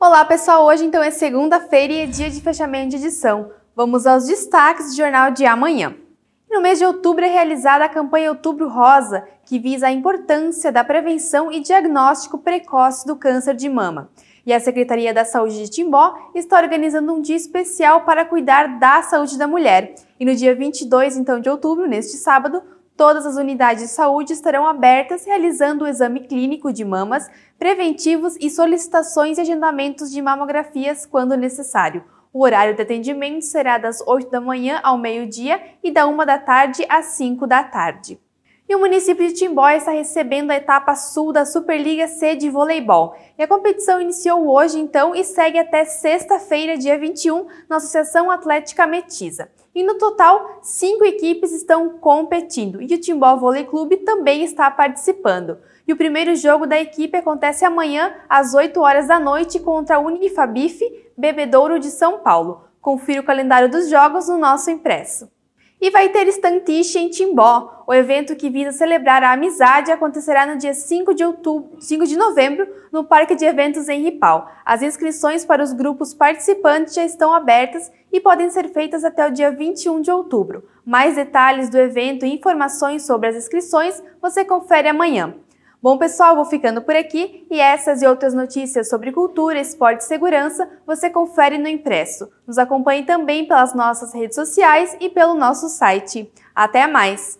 Olá pessoal, hoje então é segunda-feira e é dia de fechamento de edição. Vamos aos destaques do jornal de amanhã. No mês de outubro é realizada a campanha Outubro Rosa, que visa a importância da prevenção e diagnóstico precoce do câncer de mama. E a Secretaria da Saúde de Timbó está organizando um dia especial para cuidar da saúde da mulher. E no dia 22 então de outubro, neste sábado, Todas as unidades de saúde estarão abertas realizando o exame clínico de mamas, preventivos e solicitações e agendamentos de mamografias quando necessário. O horário de atendimento será das 8 da manhã ao meio-dia e da 1 da tarde às 5 da tarde. E o município de Timbó está recebendo a etapa sul da Superliga C de voleibol. E a competição iniciou hoje, então, e segue até sexta-feira, dia 21, na Associação Atlética Metiza. E no total, cinco equipes estão competindo e o Timbó Vôlei Clube também está participando. E o primeiro jogo da equipe acontece amanhã, às 8 horas da noite, contra a Unifabife Bebedouro de São Paulo. Confira o calendário dos jogos no nosso impresso. E vai ter Estantiche em Timbó. O evento que visa celebrar a amizade acontecerá no dia 5 de, outubro, 5 de novembro no Parque de Eventos em Ripal. As inscrições para os grupos participantes já estão abertas e podem ser feitas até o dia 21 de outubro. Mais detalhes do evento e informações sobre as inscrições você confere amanhã. Bom, pessoal, vou ficando por aqui e essas e outras notícias sobre cultura, esporte e segurança você confere no impresso. Nos acompanhe também pelas nossas redes sociais e pelo nosso site. Até mais!